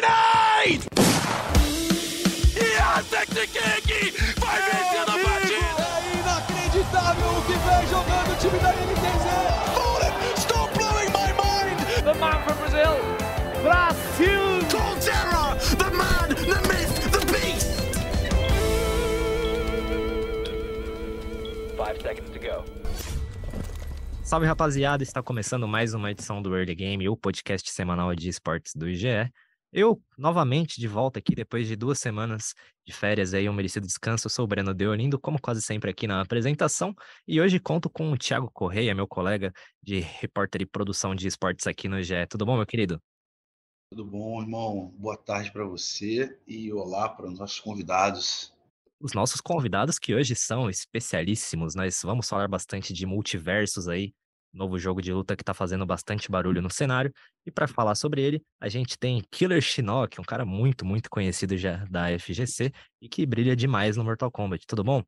Grenade! Yes, King vai vencer a partida! É inacreditável o que vem jogando o time da NTZ! Bullet, stop blowing my mind! The man from Brazil, Brasil! Colterra, the man, the myth, the beast! Five seconds to go. Salve rapaziada, está começando mais uma edição do Early Game, o podcast semanal de esportes do IGE. Eu, novamente, de volta aqui depois de duas semanas de férias aí, um merecido descanso. Eu sou o Breno Deolindo, como quase sempre aqui na apresentação, e hoje conto com o Thiago Correia, meu colega de repórter e produção de esportes aqui no IGE. Tudo bom, meu querido? Tudo bom, irmão? Boa tarde para você e olá para os nossos convidados. Os nossos convidados que hoje são especialíssimos, nós vamos falar bastante de multiversos aí, novo jogo de luta que tá fazendo bastante barulho no cenário. E para falar sobre ele, a gente tem Killer Shinnok, um cara muito, muito conhecido já da FGC e que brilha demais no Mortal Kombat. Tudo bom?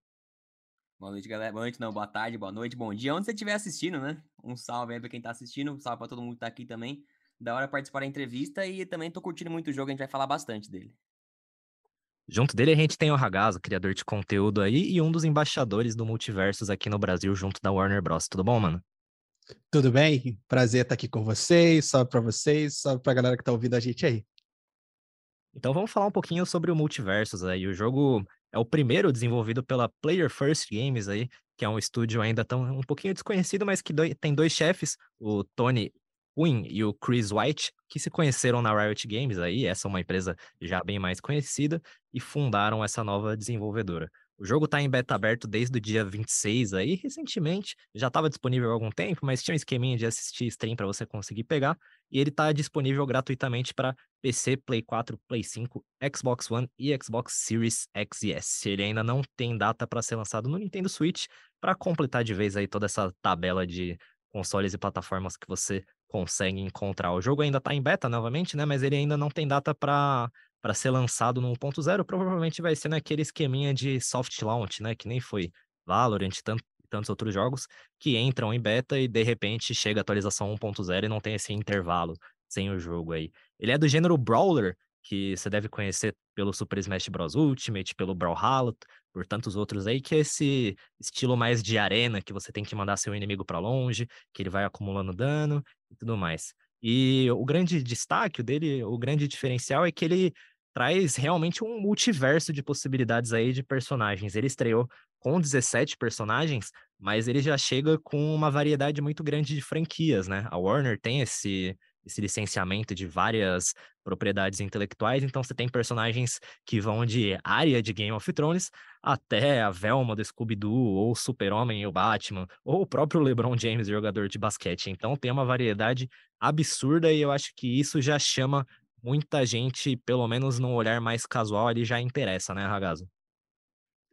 Boa noite, galera. Boa noite, não. Boa tarde, boa noite, bom dia. Onde você estiver assistindo, né? Um salve aí pra quem tá assistindo, um salve pra todo mundo que tá aqui também. Da hora participar da entrevista e também tô curtindo muito o jogo, a gente vai falar bastante dele. Junto dele a gente tem o Ragazo, criador de conteúdo aí e um dos embaixadores do Multiversos aqui no Brasil, junto da Warner Bros. Tudo bom, mano? Tudo bem? Prazer estar aqui com vocês. Salve para vocês, salve para a galera que tá ouvindo a gente aí. Então vamos falar um pouquinho sobre o Multiversos aí. O jogo é o primeiro desenvolvido pela Player First Games aí, que é um estúdio ainda tão um pouquinho desconhecido, mas que doi- tem dois chefes, o Tony Quinn e o Chris White, que se conheceram na Riot Games aí, essa é uma empresa já bem mais conhecida, e fundaram essa nova desenvolvedora. O jogo está em beta aberto desde o dia 26 aí, recentemente, já estava disponível há algum tempo, mas tinha um esqueminha de assistir stream para você conseguir pegar, e ele está disponível gratuitamente para PC, Play 4, Play 5, Xbox One e Xbox Series X e S. Ele ainda não tem data para ser lançado no Nintendo Switch, para completar de vez aí toda essa tabela de consoles e plataformas que você consegue encontrar. O jogo ainda está em beta novamente, né? Mas ele ainda não tem data para para ser lançado no 1.0. Provavelmente vai ser naquele esqueminha de soft launch, né? Que nem foi Valorant e tant- tantos outros jogos que entram em beta e de repente chega a atualização 1.0 e não tem esse intervalo sem o jogo aí. Ele é do gênero Brawler, que você deve conhecer pelo Super Smash Bros. Ultimate, pelo Brawlhalla, por tantos outros aí, que é esse estilo mais de arena, que você tem que mandar seu inimigo para longe, que ele vai acumulando dano e tudo mais. E o grande destaque dele, o grande diferencial é que ele traz realmente um multiverso de possibilidades aí de personagens. Ele estreou com 17 personagens, mas ele já chega com uma variedade muito grande de franquias, né? A Warner tem esse esse licenciamento de várias propriedades intelectuais, então você tem personagens que vão de área de Game of Thrones até a Velma do Scooby-Doo, ou Super-Homem e o Batman, ou o próprio LeBron James, jogador de basquete. Então tem uma variedade absurda e eu acho que isso já chama muita gente, pelo menos num olhar mais casual, ali já interessa, né, Ragazzo?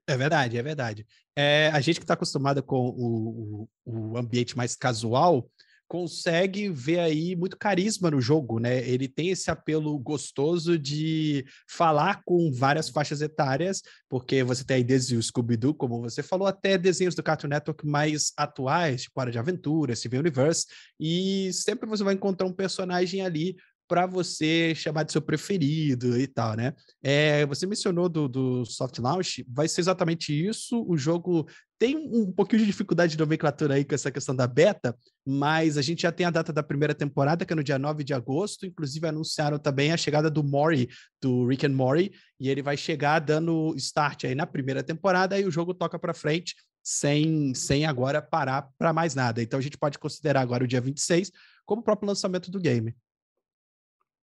É verdade, é verdade. É, a gente que está acostumada com o, o, o ambiente mais casual consegue ver aí muito carisma no jogo, né? Ele tem esse apelo gostoso de falar com várias faixas etárias, porque você tem aí desde o Scooby-Doo, como você falou, até desenhos do Cartoon Network mais atuais, tipo Hora de Aventura, Steven Universe, e sempre você vai encontrar um personagem ali para você chamar de seu preferido e tal, né? É, você mencionou do, do soft launch, vai ser exatamente isso. O jogo tem um pouquinho de dificuldade de nomenclatura aí com essa questão da beta, mas a gente já tem a data da primeira temporada, que é no dia 9 de agosto. Inclusive, anunciaram também a chegada do Mori, do Rick and Morty, e ele vai chegar dando start aí na primeira temporada e o jogo toca para frente sem, sem agora parar para mais nada. Então a gente pode considerar agora o dia 26 como o próprio lançamento do game.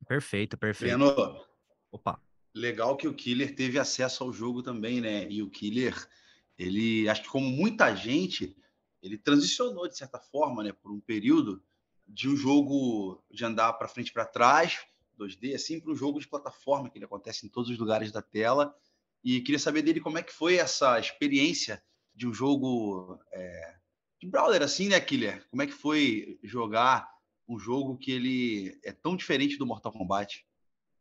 Perfeito, perfeito. Breno, Opa. legal que o Killer teve acesso ao jogo também, né? E o Killer, ele, acho que como muita gente, ele transicionou de certa forma, né, por um período de um jogo de andar para frente para trás, 2D, assim, para um jogo de plataforma que ele acontece em todos os lugares da tela. E queria saber dele como é que foi essa experiência de um jogo é, de brawler, assim, né, Killer? Como é que foi jogar um jogo que ele é tão diferente do Mortal Kombat?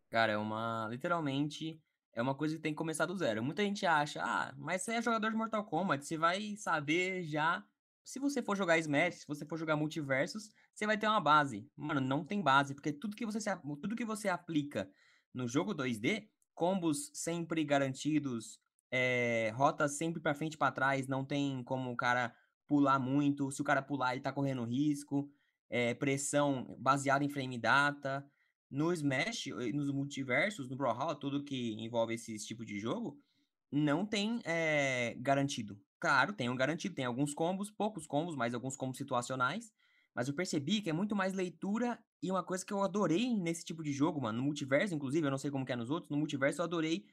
Cara, é uma. Literalmente, é uma coisa que tem que começar do zero. Muita gente acha, ah, mas você é jogador de Mortal Kombat, você vai saber já. Se você for jogar Smash, se você for jogar multiversos, você vai ter uma base. Mano, não tem base, porque tudo que você, se tudo que você aplica no jogo 2D, combos sempre garantidos, é, rotas sempre para frente e para trás, não tem como o cara pular muito. Se o cara pular, ele tá correndo risco. É, pressão baseada em frame data. No Smash, nos multiversos, no Brawlhalla, tudo que envolve esse tipo de jogo, não tem é, garantido. Claro, tem um garantido, tem alguns combos, poucos combos, mas alguns combos situacionais. Mas eu percebi que é muito mais leitura e uma coisa que eu adorei nesse tipo de jogo, mano, no multiverso, inclusive, eu não sei como é nos outros, no multiverso eu adorei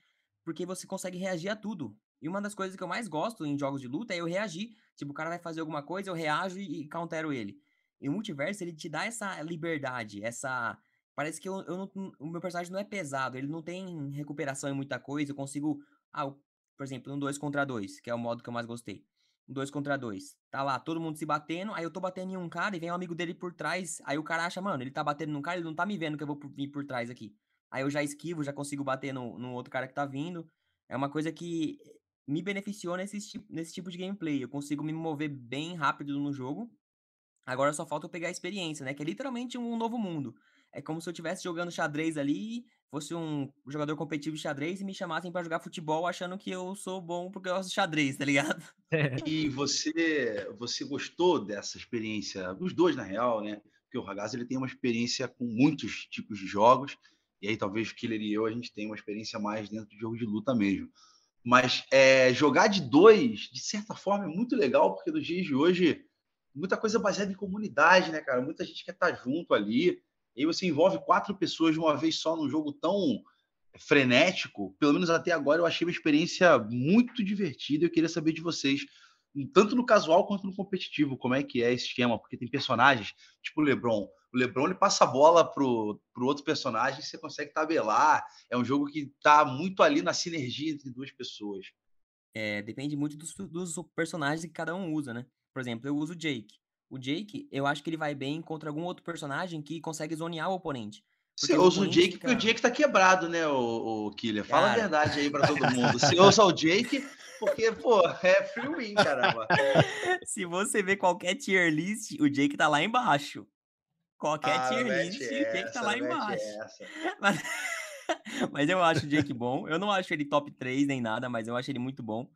porque você consegue reagir a tudo. E uma das coisas que eu mais gosto em jogos de luta é eu reagir. Tipo, o cara vai fazer alguma coisa, eu reajo e countero ele. E o multiverso, ele te dá essa liberdade, essa Parece que eu, eu não, o meu personagem não é pesado, ele não tem recuperação em muita coisa. Eu consigo. Ah, por exemplo, um 2 contra 2, que é o modo que eu mais gostei. Um 2 contra 2. Tá lá, todo mundo se batendo, aí eu tô batendo em um cara e vem um amigo dele por trás. Aí o cara acha, mano, ele tá batendo num cara, ele não tá me vendo que eu vou vir por trás aqui. Aí eu já esquivo, já consigo bater no, no outro cara que tá vindo. É uma coisa que me beneficiou nesse, nesse tipo de gameplay. Eu consigo me mover bem rápido no jogo. Agora só falta eu pegar a experiência, né? Que é literalmente um novo mundo. É como se eu estivesse jogando xadrez ali, fosse um jogador competitivo de xadrez e me chamassem para jogar futebol achando que eu sou bom porque eu gosto de xadrez, tá ligado? E você, você gostou dessa experiência? Os dois, na real, né? Porque o Ragazzi ele tem uma experiência com muitos tipos de jogos, e aí talvez o Killer e eu a gente tenha uma experiência mais dentro de jogo de luta mesmo. Mas é, jogar de dois, de certa forma, é muito legal, porque nos dias de hoje, muita coisa baseada em comunidade, né, cara? Muita gente quer estar junto ali. E você envolve quatro pessoas de uma vez só num jogo tão frenético. Pelo menos até agora eu achei uma experiência muito divertida. Eu queria saber de vocês, tanto no casual quanto no competitivo, como é que é esse esquema, porque tem personagens, tipo o LeBron. O LeBron ele passa a bola pro, pro outro personagem e você consegue tabelar. É um jogo que tá muito ali na sinergia entre duas pessoas. É, depende muito dos, dos personagens que cada um usa, né? Por exemplo, eu uso o Jake. O Jake, eu acho que ele vai bem contra algum outro personagem que consegue zonear o oponente. Você usa o Jake fica... porque o Jake tá quebrado, né, o, o Killer? Fala Cara... a verdade aí para todo mundo. Você usa o Jake porque, pô, é free win, caramba. Se você ver qualquer tier list, o Jake tá lá embaixo. Qualquer ah, tier list, essa, o Jake tá lá embaixo. Mas... mas eu acho o Jake bom. Eu não acho ele top 3 nem nada, mas eu acho ele muito bom.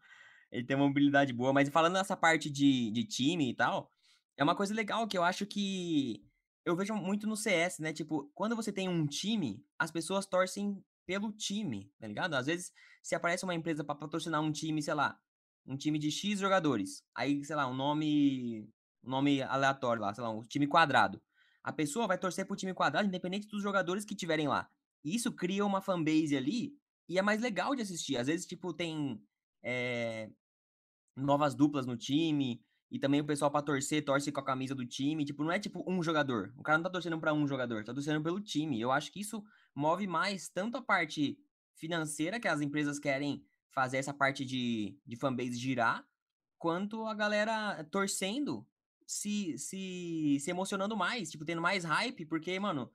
Ele tem uma mobilidade boa. Mas falando nessa parte de, de time e tal, é uma coisa legal que eu acho que eu vejo muito no CS, né? Tipo, quando você tem um time, as pessoas torcem pelo time, tá ligado? Às vezes, se aparece uma empresa para patrocinar um time, sei lá, um time de X jogadores, aí, sei lá, um nome, um nome aleatório lá, sei lá, um time quadrado. A pessoa vai torcer pro time quadrado, independente dos jogadores que tiverem lá. E isso cria uma fanbase ali e é mais legal de assistir. Às vezes, tipo, tem é, novas duplas no time, e também o pessoal para torcer, torce com a camisa do time. Tipo, não é tipo um jogador. O cara não tá torcendo para um jogador, tá torcendo pelo time. Eu acho que isso move mais tanto a parte financeira, que as empresas querem fazer essa parte de, de fanbase girar, quanto a galera torcendo, se, se, se emocionando mais, tipo, tendo mais hype, porque, mano,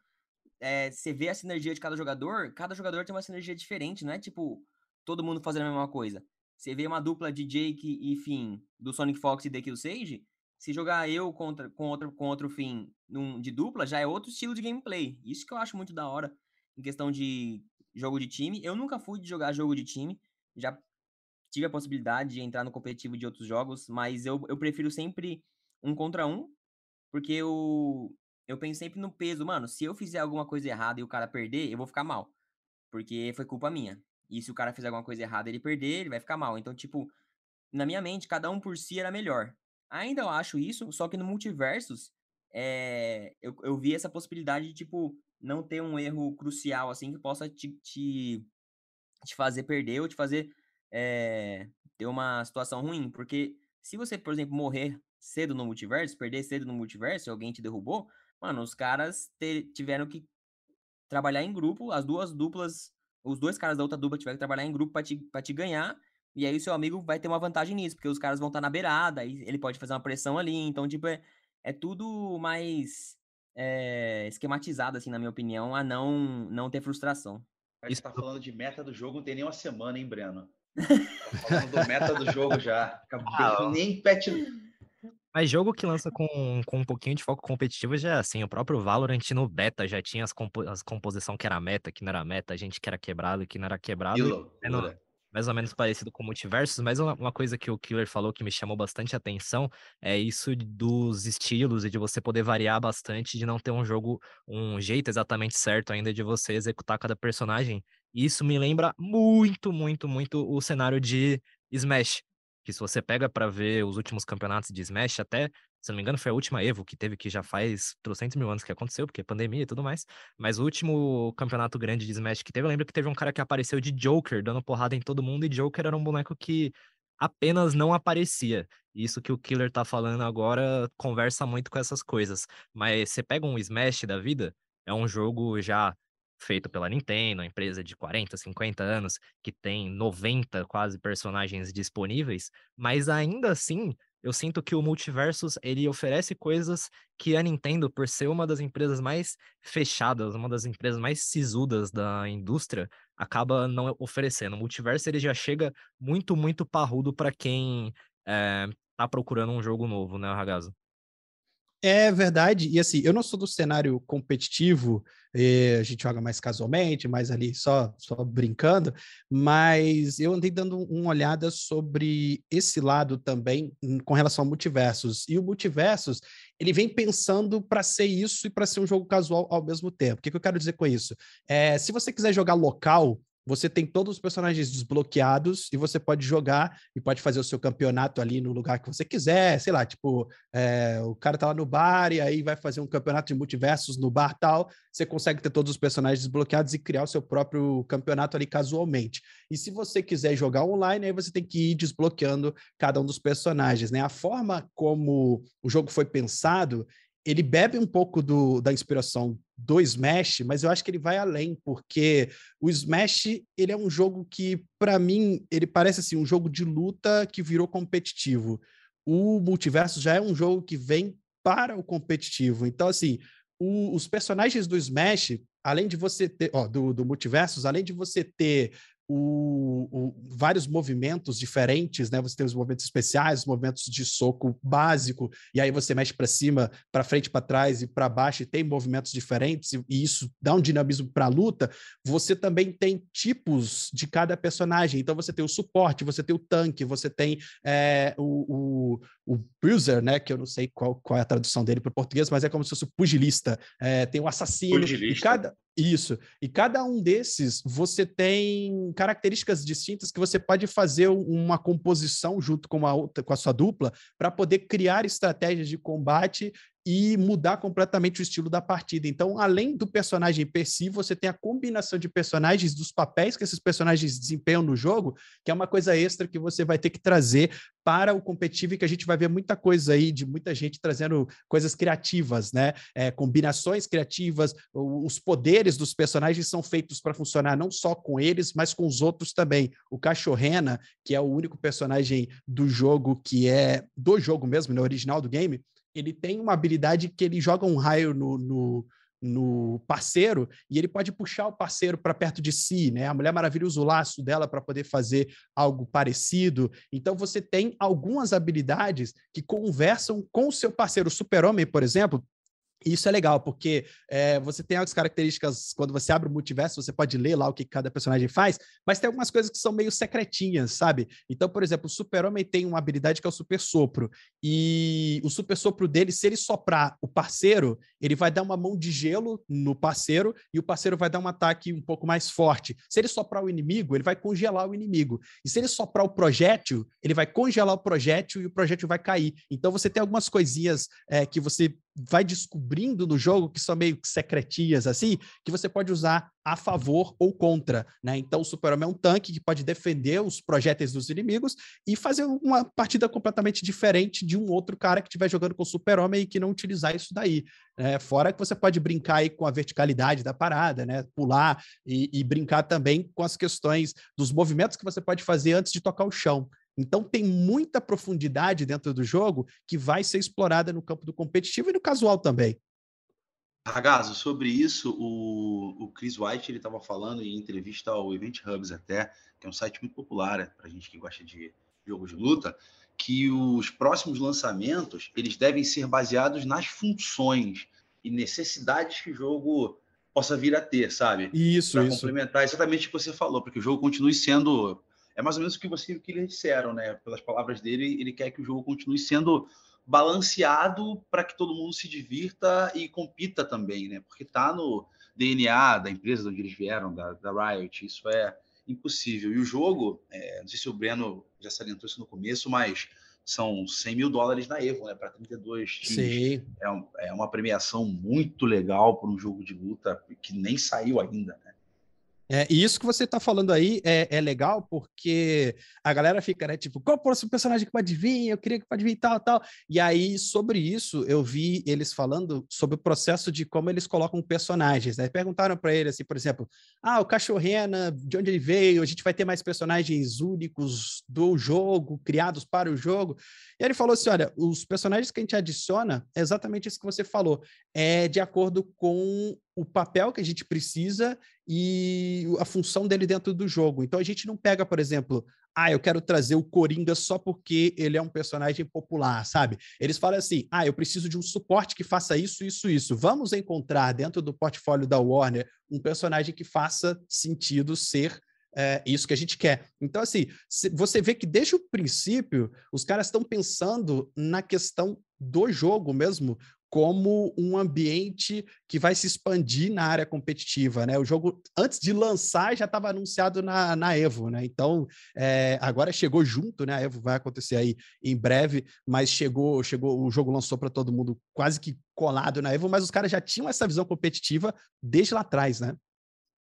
é, você vê a sinergia de cada jogador, cada jogador tem uma sinergia diferente, não é tipo todo mundo fazendo a mesma coisa. Você vê uma dupla de Jake e Finn do Sonic Fox e The Kill Sage, se jogar eu contra, com, outro, com outro Finn num, de dupla, já é outro estilo de gameplay. Isso que eu acho muito da hora em questão de jogo de time. Eu nunca fui de jogar jogo de time, já tive a possibilidade de entrar no competitivo de outros jogos, mas eu, eu prefiro sempre um contra um, porque eu, eu penso sempre no peso. Mano, se eu fizer alguma coisa errada e o cara perder, eu vou ficar mal, porque foi culpa minha. E se o cara fizer alguma coisa errada ele perder, ele vai ficar mal. Então, tipo, na minha mente, cada um por si era melhor. Ainda eu acho isso, só que no multiversos, é, eu, eu vi essa possibilidade de, tipo, não ter um erro crucial, assim, que possa te, te, te fazer perder ou te fazer é, ter uma situação ruim. Porque se você, por exemplo, morrer cedo no multiverso, perder cedo no multiverso, alguém te derrubou, mano, os caras tiveram que trabalhar em grupo, as duas duplas os dois caras da outra dupla tiverem que trabalhar em grupo para te, pra te ganhar, e aí o seu amigo vai ter uma vantagem nisso, porque os caras vão estar tá na beirada, aí ele pode fazer uma pressão ali, então, tipo, é, é tudo mais é, esquematizado, assim, na minha opinião, a não, não ter frustração. A gente tá falando de meta do jogo, não tem nem uma semana, hein, Breno? Tá falando do meta do jogo já. Acabou, ah, nem patch, Mas jogo que lança com, com um pouquinho de foco competitivo já é assim. O próprio Valorant no beta já tinha as, compo as composição que era meta, que não era meta, a gente que era quebrado, que não era quebrado. É no, mais ou menos parecido com Multiversos, mas uma, uma, coisa que o Killer falou que me chamou bastante atenção é isso dos estilos e de você poder variar bastante, de não ter um jogo, um jeito exatamente certo ainda de você executar cada personagem. E isso me lembra muito, muito, muito o cenário de Smash que se você pega para ver os últimos campeonatos de Smash, até, se não me engano, foi a última Evo que teve, que já faz trocentos mil anos que aconteceu, porque é pandemia e tudo mais. Mas o último campeonato grande de Smash que teve, eu lembro que teve um cara que apareceu de Joker, dando porrada em todo mundo, e Joker era um boneco que apenas não aparecia. Isso que o Killer tá falando agora conversa muito com essas coisas. Mas você pega um Smash da vida, é um jogo já feito pela Nintendo, uma empresa de 40, 50 anos, que tem 90 quase personagens disponíveis, mas ainda assim, eu sinto que o Multiversus, ele oferece coisas que a Nintendo, por ser uma das empresas mais fechadas, uma das empresas mais sisudas da indústria, acaba não oferecendo. O Multiverso, ele já chega muito, muito parrudo para quem é, tá procurando um jogo novo, né, Ragazzo? É verdade, e assim, eu não sou do cenário competitivo, eh, a gente joga mais casualmente, mais ali só, só brincando, mas eu andei dando uma olhada sobre esse lado também com relação ao multiversos. E o multiversos, ele vem pensando para ser isso e para ser um jogo casual ao mesmo tempo. O que, que eu quero dizer com isso? É, se você quiser jogar local, você tem todos os personagens desbloqueados e você pode jogar e pode fazer o seu campeonato ali no lugar que você quiser, sei lá, tipo, é, o cara tá lá no bar e aí vai fazer um campeonato de multiversos no bar tal, você consegue ter todos os personagens desbloqueados e criar o seu próprio campeonato ali casualmente. E se você quiser jogar online, aí você tem que ir desbloqueando cada um dos personagens, né? A forma como o jogo foi pensado, ele bebe um pouco do, da inspiração do Smash, mas eu acho que ele vai além, porque o Smash, ele é um jogo que, para mim, ele parece assim, um jogo de luta que virou competitivo. O Multiverso já é um jogo que vem para o competitivo. Então, assim, o, os personagens do Smash, além de você ter, ó, do, do Multiversos, além de você ter o, o, vários movimentos diferentes, né? Você tem os movimentos especiais, os movimentos de soco básico, e aí você mexe para cima, para frente, para trás e para baixo, e tem movimentos diferentes, e, e isso dá um dinamismo para a luta. Você também tem tipos de cada personagem. Então você tem o suporte, você tem o tanque, você tem é, o, o, bruiser, né? Que eu não sei qual, qual é a tradução dele para o português, mas é como se fosse o pugilista. É, tem o assassino. Pugilista. E cada, isso. E cada um desses você tem características distintas que você pode fazer uma composição junto com a, outra, com a sua dupla para poder criar estratégias de combate e mudar completamente o estilo da partida. Então, além do personagem per si, você tem a combinação de personagens, dos papéis que esses personagens desempenham no jogo, que é uma coisa extra que você vai ter que trazer para o competitivo e que a gente vai ver muita coisa aí de muita gente trazendo coisas criativas, né? É, combinações criativas, os poderes dos personagens são feitos para funcionar não só com eles, mas com os outros também. O Cachorrena, que é o único personagem do jogo que é do jogo mesmo, né, original do game, ele tem uma habilidade que ele joga um raio no, no, no parceiro e ele pode puxar o parceiro para perto de si, né? A Mulher Maravilha usa o laço dela para poder fazer algo parecido. Então você tem algumas habilidades que conversam com o seu parceiro. O Super-Homem, por exemplo, isso é legal, porque é, você tem algumas características, quando você abre o multiverso, você pode ler lá o que cada personagem faz, mas tem algumas coisas que são meio secretinhas, sabe? Então, por exemplo, o Super-Homem tem uma habilidade que é o Super Sopro, e o Super Sopro dele, se ele soprar o parceiro, ele vai dar uma mão de gelo no parceiro, e o parceiro vai dar um ataque um pouco mais forte. Se ele soprar o inimigo, ele vai congelar o inimigo. E se ele soprar o projétil, ele vai congelar o projétil e o projétil vai cair. Então, você tem algumas coisinhas é, que você vai descobrindo no jogo que são meio secretinhas assim, que você pode usar a favor ou contra, né? Então o Super-Homem é um tanque que pode defender os projéteis dos inimigos e fazer uma partida completamente diferente de um outro cara que estiver jogando com o Super-Homem e que não utilizar isso daí. Né? Fora que você pode brincar aí com a verticalidade da parada, né? Pular e, e brincar também com as questões dos movimentos que você pode fazer antes de tocar o chão. Então tem muita profundidade dentro do jogo que vai ser explorada no campo do competitivo e no casual também. Ragazzo, sobre isso, o, o Chris White ele estava falando em entrevista ao Event Hubs até, que é um site muito popular é, para gente que gosta de jogo de luta, que os próximos lançamentos eles devem ser baseados nas funções e necessidades que o jogo possa vir a ter, sabe? Isso, pra isso. complementar exatamente o que você falou, para que o jogo continue sendo. É mais ou menos o que você o que eles disseram, né? Pelas palavras dele, ele quer que o jogo continue sendo balanceado para que todo mundo se divirta e compita também, né? Porque tá no DNA da empresa de onde eles vieram, da, da Riot, isso é impossível. E o jogo, é, não sei se o Breno já salientou isso no começo, mas são 100 mil dólares na Evo, né? Para 32 times. Sim. É, um, é uma premiação muito legal para um jogo de luta que nem saiu ainda, né? É, e isso que você tá falando aí é, é legal porque a galera fica, né, tipo, qual o próximo personagem que pode vir? Eu queria que pode vir tal, tal. E aí, sobre isso, eu vi eles falando sobre o processo de como eles colocam personagens, né? Perguntaram para ele, assim, por exemplo, ah, o Cachorrena, de onde ele veio? A gente vai ter mais personagens únicos do jogo, criados para o jogo. E ele falou assim: olha, os personagens que a gente adiciona é exatamente isso que você falou, é de acordo com o papel que a gente precisa e a função dele dentro do jogo. Então a gente não pega, por exemplo, ah, eu quero trazer o Coringa só porque ele é um personagem popular, sabe? Eles falam assim: ah, eu preciso de um suporte que faça isso, isso, isso. Vamos encontrar dentro do portfólio da Warner um personagem que faça sentido ser é isso que a gente quer. Então, assim, você vê que desde o princípio os caras estão pensando na questão do jogo mesmo, como um ambiente que vai se expandir na área competitiva, né? O jogo, antes de lançar, já estava anunciado na, na Evo, né? Então, é, agora chegou junto, né? A Evo vai acontecer aí em breve, mas chegou, chegou, o jogo lançou para todo mundo quase que colado na Evo, mas os caras já tinham essa visão competitiva desde lá atrás, né?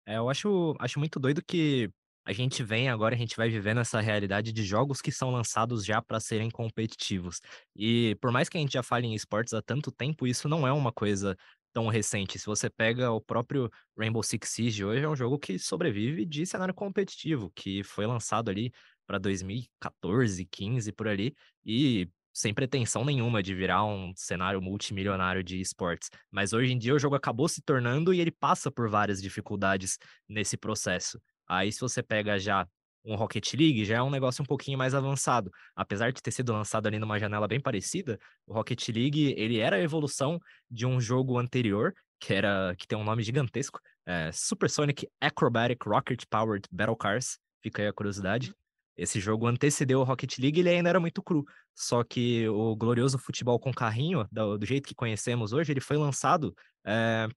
É, eu acho, acho muito doido que a gente vem agora, a gente vai vivendo essa realidade de jogos que são lançados já para serem competitivos. E por mais que a gente já fale em esportes há tanto tempo, isso não é uma coisa tão recente. Se você pega o próprio Rainbow Six Siege hoje, é um jogo que sobrevive de cenário competitivo, que foi lançado ali para 2014, 15 por ali, e sem pretensão nenhuma de virar um cenário multimilionário de esportes. Mas hoje em dia o jogo acabou se tornando e ele passa por várias dificuldades nesse processo. Aí, se você pega já um Rocket League, já é um negócio um pouquinho mais avançado. Apesar de ter sido lançado ali numa janela bem parecida, o Rocket League, ele era a evolução de um jogo anterior, que era que tem um nome gigantesco, é Supersonic Acrobatic Rocket Powered Battle Cars. Fica aí a curiosidade. Esse jogo antecedeu o Rocket League, ele ainda era muito cru. Só que o glorioso futebol com carrinho, do, do jeito que conhecemos hoje, ele foi lançado é,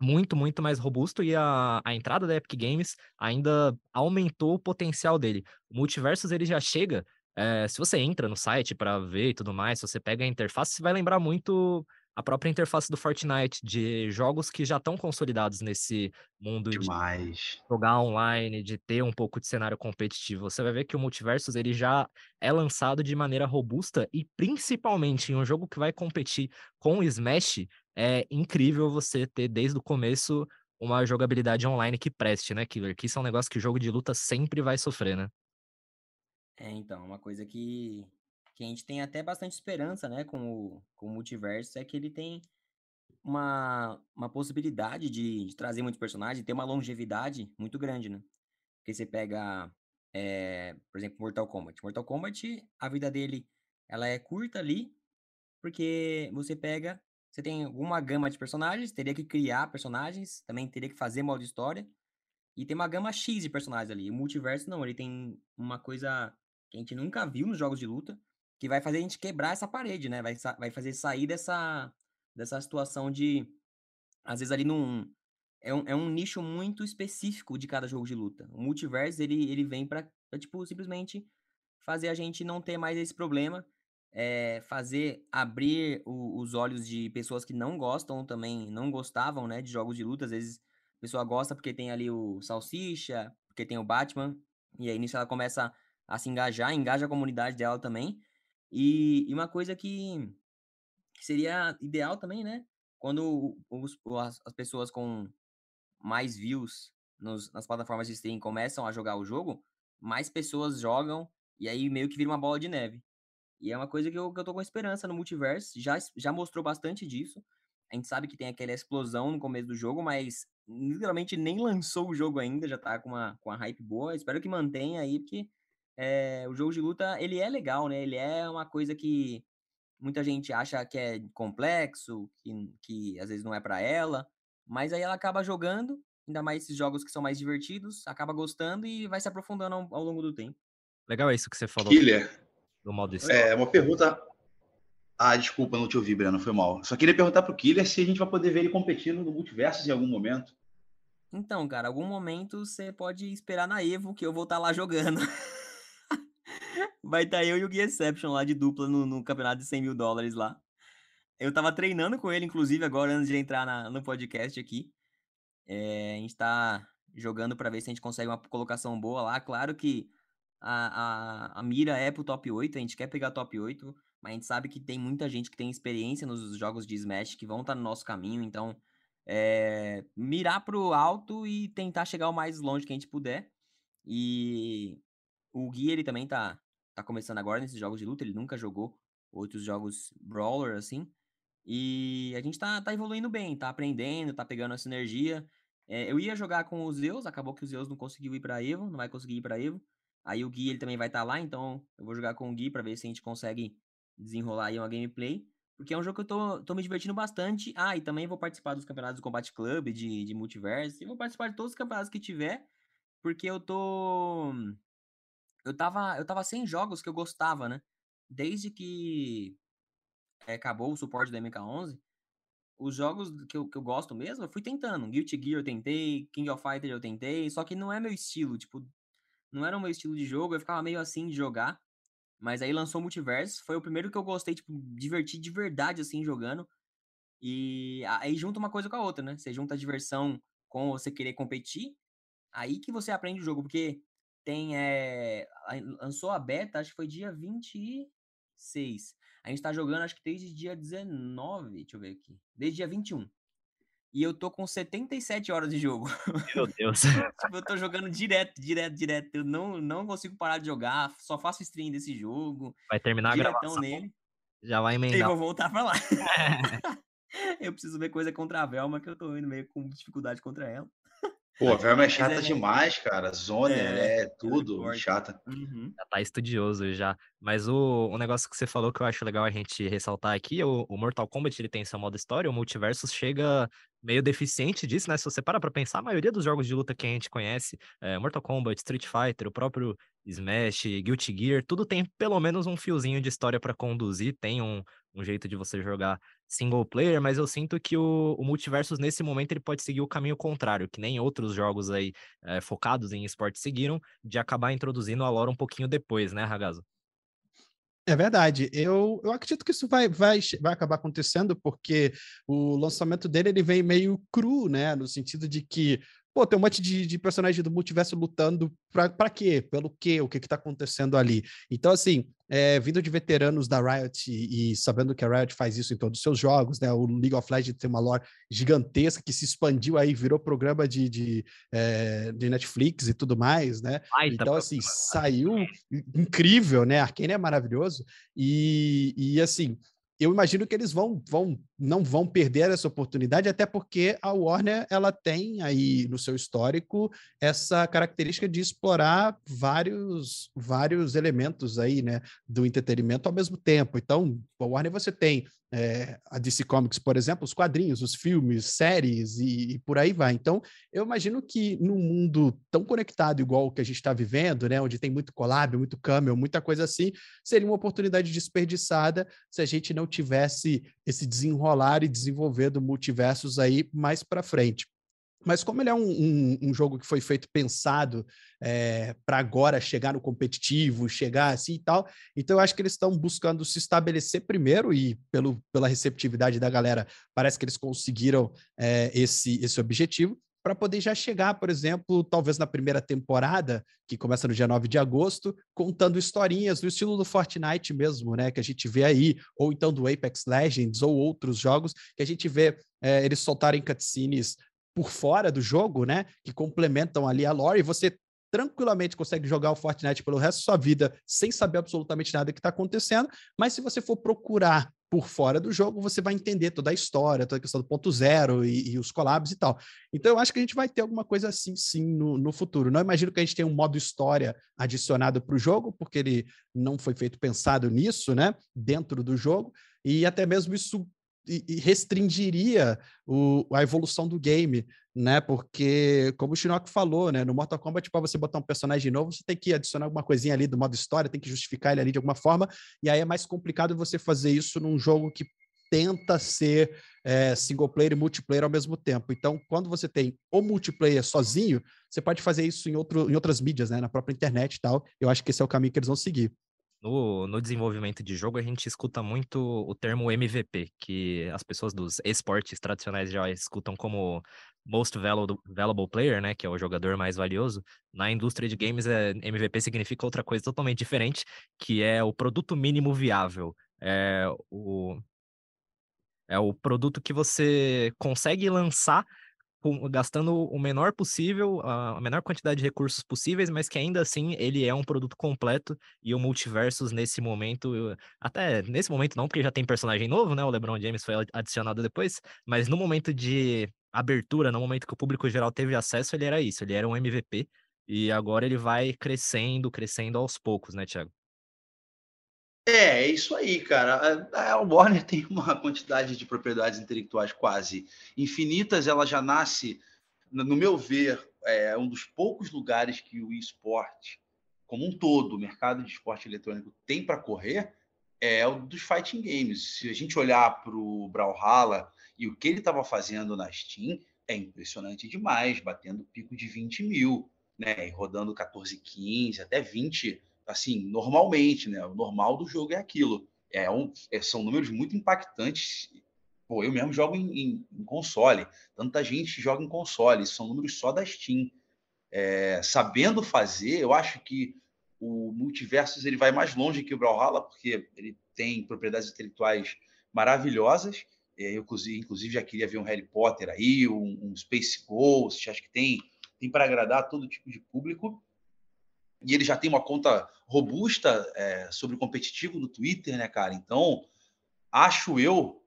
muito, muito mais robusto e a, a entrada da Epic Games ainda aumentou o potencial dele. O Multiversus ele já chega, é, se você entra no site para ver e tudo mais, se você pega a interface, você vai lembrar muito a própria interface do Fortnite, de jogos que já estão consolidados nesse mundo Demais. de jogar online, de ter um pouco de cenário competitivo. Você vai ver que o Multiversus ele já é lançado de maneira robusta e principalmente em um jogo que vai competir com o Smash, é incrível você ter desde o começo uma jogabilidade online que preste, né, Killer? Que isso é um negócio que o jogo de luta sempre vai sofrer, né? É, então, uma coisa que, que a gente tem até bastante esperança, né, com o, com o multiverso, é que ele tem uma, uma possibilidade de, de trazer muitos personagens, ter uma longevidade muito grande, né? Porque você pega, é, por exemplo, Mortal Kombat. Mortal Kombat, a vida dele, ela é curta ali, porque você pega você tem uma gama de personagens, teria que criar personagens, também teria que fazer modo história. E tem uma gama X de personagens ali. O multiverso não, ele tem uma coisa que a gente nunca viu nos jogos de luta, que vai fazer a gente quebrar essa parede, né? Vai, vai fazer sair dessa, dessa situação de. Às vezes ali num. É um, é um nicho muito específico de cada jogo de luta. O multiverso, ele, ele vem pra, tipo, simplesmente fazer a gente não ter mais esse problema é, fazer abrir o, os olhos de pessoas que não gostam também, não gostavam, né, de jogos de luta. Às vezes a pessoa gosta porque tem ali o Salsicha, porque tem o Batman, e aí nisso ela começa a se engajar, engaja a comunidade dela também. E, e uma coisa que, que, seria ideal também, né, quando os, as, as pessoas com mais views nos, nas plataformas de stream começam a jogar o jogo, mais pessoas jogam, e aí meio que vira uma bola de neve. E é uma coisa que eu, que eu tô com esperança no multiverso. Já, já mostrou bastante disso. A gente sabe que tem aquela explosão no começo do jogo, mas literalmente nem lançou o jogo ainda, já tá com uma, com uma hype boa. Espero que mantenha aí, porque é, o jogo de luta, ele é legal, né? Ele é uma coisa que muita gente acha que é complexo, que, que às vezes não é para ela, mas aí ela acaba jogando, ainda mais esses jogos que são mais divertidos, acaba gostando e vai se aprofundando ao, ao longo do tempo. Legal é isso que você falou Killer, do história. é uma pergunta. Ah, desculpa, não te ouvi, Breno, foi mal. Só queria perguntar pro Killer se a gente vai poder ver ele competindo no multiverso em algum momento. Então, cara, algum momento você pode esperar na Evo que eu vou estar lá jogando. Vai estar eu e o Gui Exception lá de dupla no, no campeonato de 100 mil dólares lá. Eu tava treinando com ele, inclusive, agora antes de entrar na- no podcast aqui. É, a gente tá jogando pra ver se a gente consegue uma colocação boa lá. Claro que a, a, a mira é pro top 8, a gente quer pegar top 8, mas a gente sabe que tem muita gente que tem experiência nos jogos de Smash que vão estar no nosso caminho, então é, mirar pro alto e tentar chegar o mais longe que a gente puder. E o Gui, ele também tá, tá começando agora nesses jogos de luta, ele nunca jogou outros jogos brawler, assim. E a gente tá, tá evoluindo bem, tá aprendendo, tá pegando essa energia. É, eu ia jogar com os Zeus, acabou que o Zeus não conseguiu ir pra Evo, não vai conseguir ir pra Evo. Aí o Gui, ele também vai estar lá, então eu vou jogar com o Gui pra ver se a gente consegue desenrolar aí uma gameplay. Porque é um jogo que eu tô, tô me divertindo bastante. Ah, e também vou participar dos campeonatos do Combat Club, de, de multiverso. E vou participar de todos os campeonatos que tiver. Porque eu tô. Eu tava, eu tava sem jogos que eu gostava, né? Desde que eh, acabou o suporte do MK11, os jogos que eu, que eu gosto mesmo, eu fui tentando. Guilty Gear eu tentei, King of Fighters eu tentei, só que não é meu estilo, tipo, não era o meu estilo de jogo, eu ficava meio assim de jogar. Mas aí lançou o Multiverse, foi o primeiro que eu gostei, tipo, divertir de verdade, assim, jogando. E aí junta uma coisa com a outra, né? Você junta a diversão com você querer competir, aí que você aprende o jogo, porque tem, é, lançou a beta, acho que foi dia 26. A gente tá jogando, acho que desde dia 19, deixa eu ver aqui, desde dia 21. E eu tô com 77 horas de jogo. Meu Deus. Tipo, eu tô jogando direto, direto, direto. Eu não, não consigo parar de jogar, só faço stream desse jogo, Vai terminar a gravação. nele. Já vai E emendar. vou voltar pra lá. eu preciso ver coisa contra a Velma, que eu tô indo meio com dificuldade contra ela. Pô, a Velma é chata é- demais, cara. Zona, É, é é tudo forte. chata. Uhum. Já tá estudioso já. Mas o, o negócio que você falou que eu acho legal a gente ressaltar aqui, o, o Mortal Kombat ele tem seu modo história, o Multiversus chega meio deficiente disso, né? Se você para pra pensar, a maioria dos jogos de luta que a gente conhece, é, Mortal Kombat, Street Fighter, o próprio Smash, Guilty Gear, tudo tem pelo menos um fiozinho de história pra conduzir, tem um, um jeito de você jogar single player, mas eu sinto que o, o Multiversus nesse momento ele pode seguir o caminho contrário, que nem outros jogos aí é, focados em esporte seguiram, de acabar introduzindo a lore um pouquinho depois, né, Ragazzo? É verdade. Eu, eu acredito que isso vai, vai, vai acabar acontecendo porque o lançamento dele ele vem meio cru, né? No sentido de que, pô, tem um monte de, de personagem do multiverso lutando pra, pra quê? Pelo quê? O que que tá acontecendo ali? Então, assim, é, vindo de veteranos da Riot e, e sabendo que a Riot faz isso em todos os seus jogos, né? O League of Legends tem uma lore gigantesca que se expandiu aí, virou programa de, de, é, de Netflix e tudo mais, né? Ai, tá Então, assim, saiu incrível, né? Arcane é maravilhoso. E, e assim, eu imagino que eles vão, vão, não vão perder essa oportunidade, até porque a Warner ela tem aí no seu histórico essa característica de explorar vários, vários elementos aí, né, do entretenimento ao mesmo tempo. Então, a Warner você tem é, a DC Comics, por exemplo, os quadrinhos, os filmes, séries e, e por aí vai. Então, eu imagino que num mundo tão conectado igual o que a gente está vivendo, né, onde tem muito collab, muito camel, muita coisa assim, seria uma oportunidade desperdiçada se a gente não tivesse esse desenrolar e desenvolver do multiversos aí mais para frente. Mas como ele é um, um, um, jogo que foi feito pensado é, para agora chegar no competitivo, chegar assim e tal, então eu acho que eles estão buscando se estabelecer primeiro e pelo, pela receptividade da galera, parece que eles conseguiram é, esse, esse objetivo para poder já chegar, por exemplo, talvez na primeira temporada, que começa no dia 9 de agosto, contando historinhas no estilo do Fortnite mesmo, né? Que a gente vê aí, ou então do Apex Legends, ou outros jogos, que a gente vê é, eles soltarem cutscenes por fora do jogo, né? Que complementam ali a lore, e você tranquilamente consegue jogar o Fortnite pelo resto da sua vida sem saber absolutamente nada que está acontecendo. Mas se você for procurar por fora do jogo, você vai entender toda a história, toda a questão do ponto zero e, e os collabs e tal. Então, eu acho que a gente vai ter alguma coisa assim, sim, no, no futuro. Não imagino que a gente tenha um modo história adicionado para o jogo, porque ele não foi feito pensado nisso, né, dentro do jogo, e até mesmo isso restringiria o, a evolução do game, né? Porque, como o Shinnok falou, né? No Mortal Kombat, para você botar um personagem novo, você tem que adicionar alguma coisinha ali do modo história, tem que justificar ele ali de alguma forma, e aí é mais complicado você fazer isso num jogo que tenta ser é, single player e multiplayer ao mesmo tempo. Então, quando você tem o multiplayer sozinho, você pode fazer isso em, outro, em outras mídias, né? Na própria internet e tal. Eu acho que esse é o caminho que eles vão seguir. No, no desenvolvimento de jogo, a gente escuta muito o termo MVP, que as pessoas dos esportes tradicionais já escutam como Most Valuable, valuable Player, né, que é o jogador mais valioso. Na indústria de games, é, MVP significa outra coisa totalmente diferente, que é o produto mínimo viável. É o, é o produto que você consegue lançar gastando o menor possível, a menor quantidade de recursos possíveis, mas que ainda assim ele é um produto completo e o Multiversus nesse momento, até nesse momento não, porque já tem personagem novo, né? O LeBron James foi adicionado depois, mas no momento de abertura, no momento que o público geral teve acesso, ele era isso, ele era um MVP e agora ele vai crescendo, crescendo aos poucos, né, Thiago? É, é isso aí, cara. A, Warner tem uma quantidade de propriedades intelectuais quase infinitas. Ela já nasce, no meu ver, é um dos poucos lugares que o esporte, como um todo, o mercado de esporte eletrônico tem para correr, é o dos fighting games. Se a gente olhar para o Brawlhalla e o que ele estava fazendo na Steam, é impressionante demais, batendo pico de 20 mil, né? rodando 14, 15, até 20 assim, normalmente, né? O normal do jogo é aquilo. É um, é, são números muito impactantes. Pô, eu mesmo jogo em, em, em, console. Tanta gente joga em console. São números só da Steam. É, sabendo fazer, eu acho que o Multiversus ele vai mais longe que o Brawlhalla, porque ele tem propriedades intelectuais maravilhosas. É, eu, inclusive, já queria ver um Harry Potter aí, um, um Space Ghost. Acho que tem, tem para agradar todo tipo de público e ele já tem uma conta robusta é, sobre o competitivo no Twitter, né, cara? Então, acho eu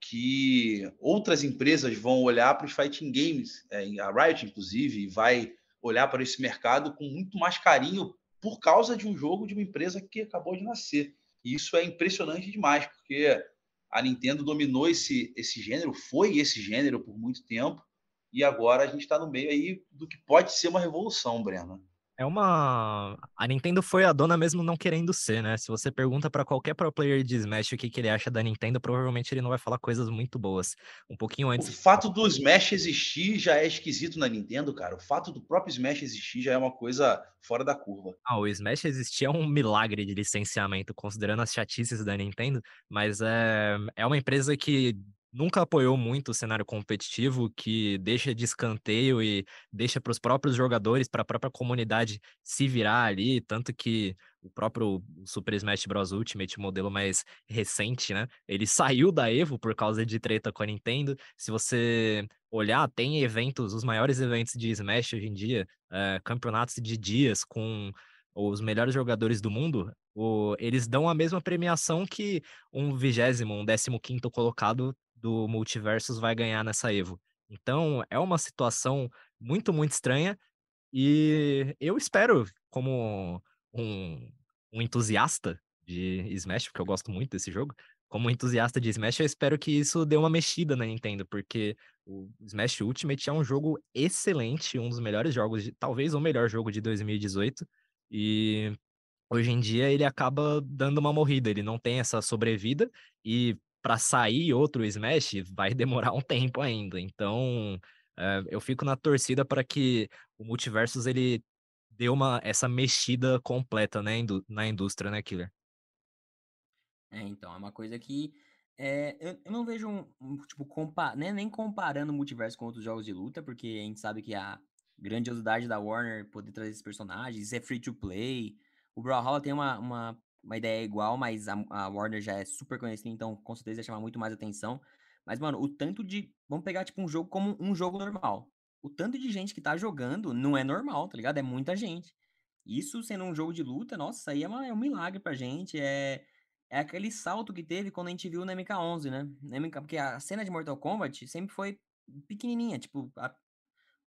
que outras empresas vão olhar para os fighting games, é, a Riot, inclusive, vai olhar para esse mercado com muito mais carinho por causa de um jogo de uma empresa que acabou de nascer. E isso é impressionante demais, porque a Nintendo dominou esse, esse gênero, foi esse gênero por muito tempo, e agora a gente está no meio aí do que pode ser uma revolução, Breno. É uma. A Nintendo foi a dona mesmo não querendo ser, né? Se você pergunta para qualquer pro player de Smash o que, que ele acha da Nintendo, provavelmente ele não vai falar coisas muito boas. Um pouquinho antes. O fato do Smash existir já é esquisito na Nintendo, cara. O fato do próprio Smash existir já é uma coisa fora da curva. Ah, o Smash existir é um milagre de licenciamento, considerando as chatices da Nintendo, mas é, é uma empresa que nunca apoiou muito o cenário competitivo, que deixa de escanteio e deixa para os próprios jogadores, para a própria comunidade se virar ali, tanto que o próprio Super Smash Bros. Ultimate, modelo mais recente, né? Ele saiu da Evo por causa de treta com a Nintendo. Se você olhar, tem eventos, os maiores eventos de Smash hoje em dia, é, campeonatos de dias com os melhores jogadores do mundo, o, eles dão a mesma premiação que um vigésimo, um décimo quinto colocado do Multiversus vai ganhar nessa Evo. Então, é uma situação muito, muito estranha. E eu espero, como um, um entusiasta de Smash, porque eu gosto muito desse jogo, como entusiasta de Smash, eu espero que isso dê uma mexida na Nintendo, porque o Smash Ultimate é um jogo excelente, um dos melhores jogos, de, talvez o melhor jogo de 2018. E hoje em dia ele acaba dando uma morrida, ele não tem essa sobrevida e para sair outro Smash vai demorar um tempo ainda. Então, é, eu fico na torcida para que o Multiversus ele dê uma essa mexida completa né, na indústria, né, Killer? É, então, é uma coisa que é, eu, eu, não vejo um, um tipo, compa né, nem comparando o multiverso com outros jogos de luta, porque a gente sabe que a grandiosidade da Warner poder trazer esses personagens, é free to play. O Brawlhalla tem uma, uma uma ideia igual, mas a, a, Warner já é super conhecida, então com certeza ia chamar muito mais atenção. Mas, mano, o tanto de. Vamos pegar, tipo, um jogo como um jogo normal. O tanto de gente que tá jogando não é normal, tá ligado? É muita gente. Isso sendo um jogo de luta, nossa, isso aí é, uma, é um milagre pra gente. É, é aquele salto que teve quando a gente viu na MK11, né? MK, porque a cena de Mortal Kombat sempre foi pequenininha, tipo, a-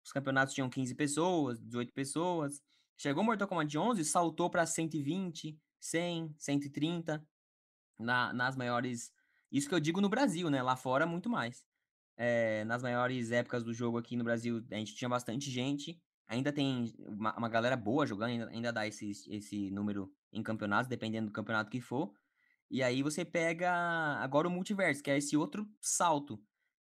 os campeonatos tinham 15 pessoas, 18 pessoas. Chegou Mortal Kombat 11, saltou para 120, 100, 130 na, nas maiores. Isso que eu digo no Brasil, né? Lá fora, muito mais. É, nas maiores épocas do jogo aqui no Brasil, a gente tinha bastante gente. Ainda tem uma, uma galera boa jogando, ainda, ainda dá esse, esse número em campeonatos, dependendo do campeonato que for. E aí você pega agora o multiverso, que é esse outro salto.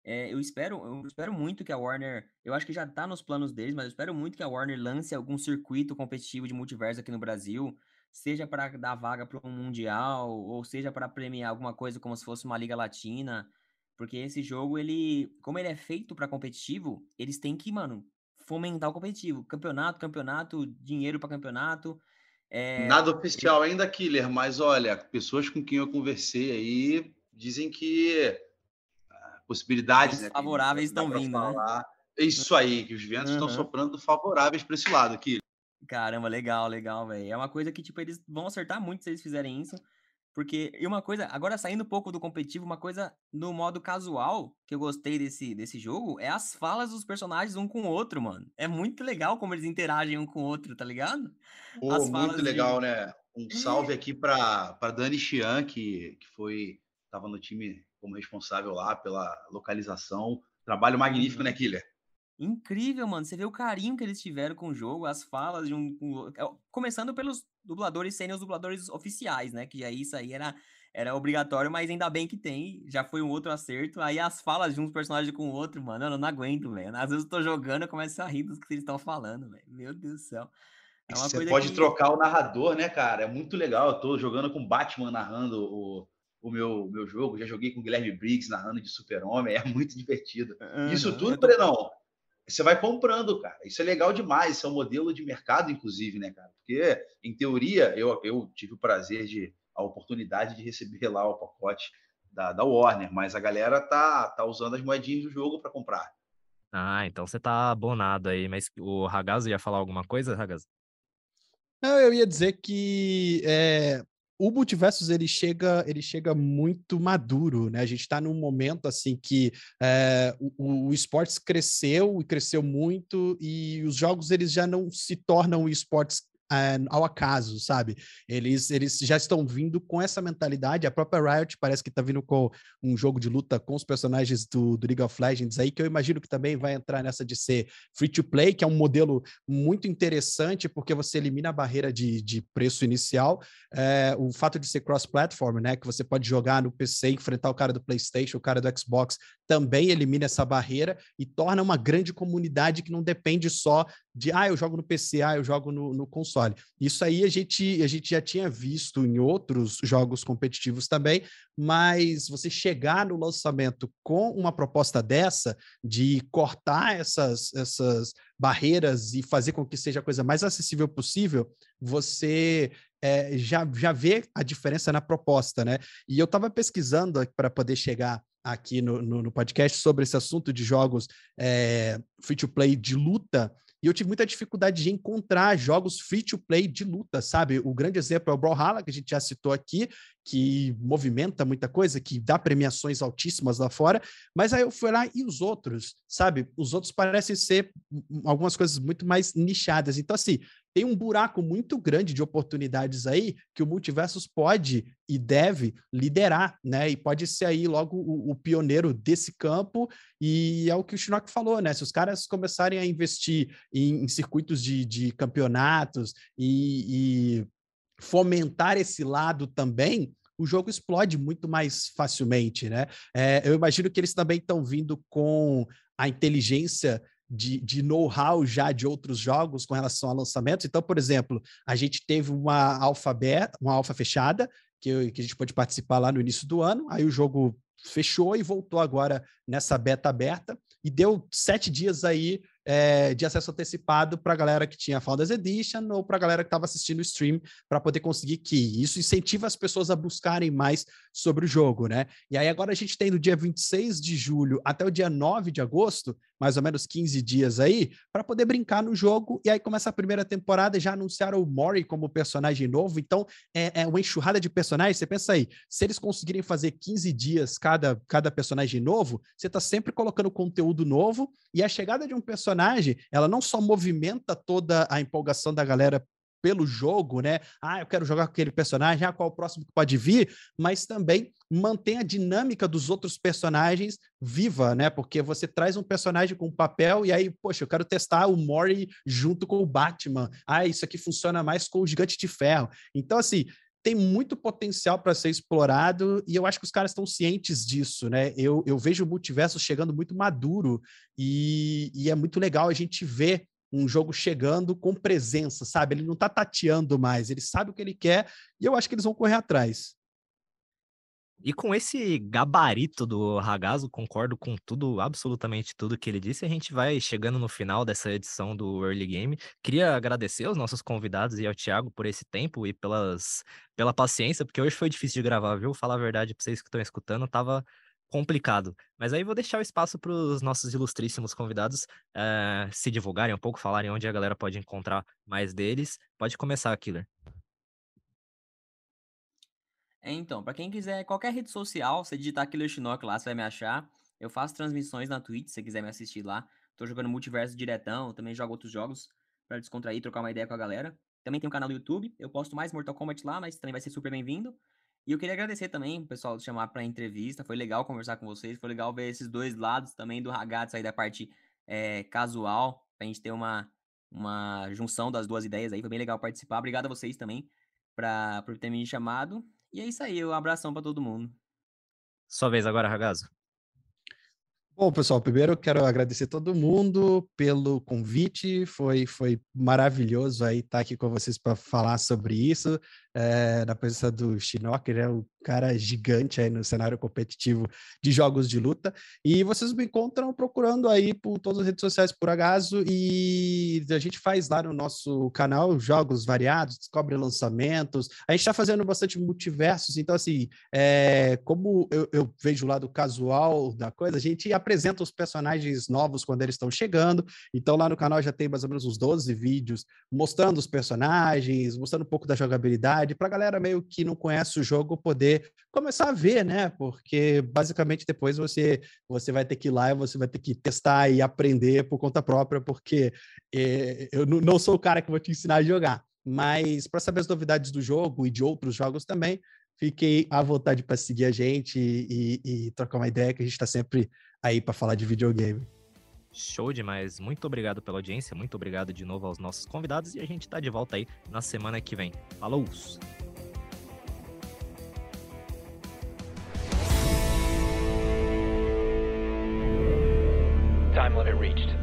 É, eu espero, eu espero muito que a Warner, eu acho que já tá nos planos deles, mas eu espero muito que a Warner lance algum circuito competitivo de multiverso aqui no Brasil, seja para dar vaga para um mundial, ou seja para premiar alguma coisa como se fosse uma liga latina, porque esse jogo ele, como ele é feito para competitivo, eles têm que, mano, fomentar o competitivo, campeonato, campeonato, dinheiro para campeonato. É, Nada oficial ainda, Killer, mas olha, pessoas com quem eu conversei aí dizem que ah, possibilidades, né? favoráveis estão vindo, né? É isso aí, que os ventos estão Aham. soprando favoráveis para esse lado, Killer. Caramba, legal, legal, velho. É uma coisa que, tipo, eles vão acertar muito se eles fizerem isso. Porque, e uma coisa, agora saindo um pouco do competitivo, uma coisa no modo casual que eu gostei desse, desse jogo é as falas dos personagens um com o outro, mano. É muito legal como eles interagem um com o outro, tá ligado? Pô, As muito de- legal, né? Um salve aqui para Dani Chian, que, que foi estava no time como responsável lá pela localização. Trabalho magnífico, Uhum. né, Killer? Incrível, mano. Você vê o carinho que eles tiveram com o jogo, as falas de um com o. É, Começando pelos dubladores serem os dubladores oficiais, né? Que aí isso aí era, era obrigatório, mas ainda bem que tem. Já foi um outro acerto. Aí as falas de um personagem com o outro, mano, eu não aguento, velho. Às vezes eu tô jogando, eu começo a rir dos que eles estão falando, velho. Meu Deus do céu. É Você pode que- trocar o narrador, né, cara? É muito legal. Eu tô jogando com Batman narrando o, o meu, meu jogo. Já joguei com Guilherme Briggs narrando de Super-Homem. É muito divertido. Isso Aham, tudo, tô- Brenão, você vai comprando, cara. Isso é legal demais. Isso é um modelo de mercado, inclusive, né, cara? Porque, em teoria, eu, eu tive o prazer de, a oportunidade de receber lá o pacote da, da Warner, mas a galera tá, tá usando as moedinhas do jogo para comprar. Ah, então você tá abonado aí, mas o Ragazzo ia falar alguma coisa, Ragazzo? Não, eu ia dizer que é, o Multiversus ele chega, ele chega muito maduro, né? A gente está num momento assim que é, o, o esportes cresceu e cresceu muito, e os jogos eles já não se tornam esportes é, ao acaso, sabe? Eles, eles já estão vindo com essa mentalidade. A própria Riot parece que está vindo com um jogo de luta com os personagens do, do League of Legends aí, que eu imagino que também vai entrar nessa de ser free to play, que é um modelo muito interessante, porque você elimina a barreira de, de preço inicial. É, o fato de ser cross-platform, né? Que você pode jogar no PC, enfrentar o cara do PlayStation, o cara do Xbox, também elimina essa barreira e torna uma grande comunidade que não depende só de ah, eu jogo no PC, ah, eu jogo no, no console. Isso aí a gente, a gente já tinha visto em outros jogos competitivos também, mas você chegar no lançamento com uma proposta dessa, de cortar essas, essas barreiras e fazer com que seja a coisa mais acessível possível, você é, já, já vê a diferença na proposta, né? E eu estava pesquisando para poder chegar aqui no, no, no, podcast sobre esse assunto de jogos é, free-to-play de luta, e eu tive muita dificuldade de encontrar jogos free-to-play de luta, sabe? O grande exemplo é o Brawlhalla, que a gente já citou aqui, que movimenta muita coisa, que dá premiações altíssimas lá fora, mas aí eu fui lá e os outros, sabe? Os outros parecem ser algumas coisas muito mais nichadas. Então, assim, tem um buraco muito grande de oportunidades aí que o Multiversus pode e deve liderar, né? E pode ser aí logo o, o pioneiro desse campo, e é o que o Shinnok falou, né? Se os caras começarem a investir em, em circuitos de, de campeonatos e, e fomentar esse lado também, o jogo explode muito mais facilmente, né? É, eu imagino que eles também estão vindo com a inteligência de, de know-how já de outros jogos com relação a lançamentos. Então, por exemplo, a gente teve uma alfa uma alfa fechada, que, que a gente pôde participar lá no início do ano, aí o jogo fechou e voltou agora nessa beta aberta e deu sete dias aí é, de acesso antecipado para a galera que tinha Founders Edition ou para a galera que estava assistindo o stream para poder conseguir que isso incentiva as pessoas a buscarem mais sobre o jogo, né? E aí agora a gente tem do dia 26 de julho até o dia 9 de agosto mais ou menos 15 dias aí, para poder brincar no jogo. E aí começa a primeira temporada e já anunciaram o Mori como personagem novo. Então é, é, uma enxurrada de personagens. Você pensa aí, se eles conseguirem fazer 15 dias cada, cada personagem novo, você está sempre colocando conteúdo novo. E a chegada de um personagem, ela não só movimenta toda a empolgação da galera pelo jogo, né? Ah, eu quero jogar com aquele personagem, ah, qual o próximo que pode vir, mas também mantém a dinâmica dos outros personagens viva, né? Porque você traz um personagem com papel e aí, poxa, eu quero testar o Mori junto com o Batman. Ah, isso aqui funciona mais com o Gigante de Ferro. Então, assim, tem muito potencial para ser explorado e eu acho que os caras estão cientes disso, né? Eu, eu vejo o multiverso chegando muito maduro e, e é muito legal a gente ver um jogo chegando com presença, sabe? Ele não tá tateando mais, ele sabe o que ele quer e eu acho que eles vão correr atrás. E com esse gabarito do Ragazo, concordo com tudo, absolutamente tudo que ele disse. A gente vai chegando no final dessa edição do Early Game. Queria agradecer aos nossos convidados e ao Thiago por esse tempo e pelas, pela paciência, porque hoje foi difícil de gravar, viu? Falar a verdade para vocês que estão escutando, tava complicado. Mas aí vou deixar o espaço para os nossos ilustríssimos convidados uh, se divulgarem um pouco, falarem onde a galera pode encontrar mais deles. Pode começar, Killer. É, então, para quem quiser qualquer rede social, você digitar Killer Shinnok lá, você vai me achar. Eu faço transmissões na Twitch, se você quiser me assistir lá. Tô jogando multiverso diretão, também jogo outros jogos para descontrair, trocar uma ideia com a galera. Também tem um canal no YouTube, eu posto mais Mortal Kombat lá, mas também vai ser super bem-vindo. E eu queria agradecer também o pessoal de chamar para entrevista. Foi legal conversar com vocês. Foi legal ver esses dois lados também do Ragazzi aí da parte é, casual, pra gente ter uma, uma junção das duas ideias aí. Foi bem legal participar. Obrigado a vocês também pra, por ter me chamado. E é isso aí. Um abração para todo mundo. Sua vez agora, Ragazzo. Bom, pessoal, primeiro eu quero agradecer todo mundo pelo convite. Foi, foi maravilhoso aí estar aqui com vocês para falar sobre isso é, na presença do Shinnok, né, um cara gigante aí no cenário competitivo de jogos de luta. E vocês me encontram procurando aí por todas as redes sociais por acaso e a gente faz lá no nosso canal jogos variados, descobre lançamentos. A gente está fazendo bastante multiversos, então assim, é, como eu, eu vejo o lado casual da coisa, a gente apresenta os personagens novos quando eles estão chegando. Então lá no canal já tem mais ou menos uns 12 vídeos mostrando os personagens, mostrando um pouco da jogabilidade para a galera meio que não conhece o jogo poder começar a ver, né? Porque basicamente depois você você vai ter que ir lá e você vai ter que testar e aprender por conta própria, porque é, eu não sou o cara que vou te ensinar a jogar. Mas para saber as novidades do jogo e de outros jogos também, fiquei à vontade para seguir a gente e, e, e trocar uma ideia, que a gente está sempre aí para falar de videogame. Show demais. Muito obrigado pela audiência, muito obrigado de novo aos nossos convidados e a gente tá de volta aí na semana que vem. Falou! Time limit reached.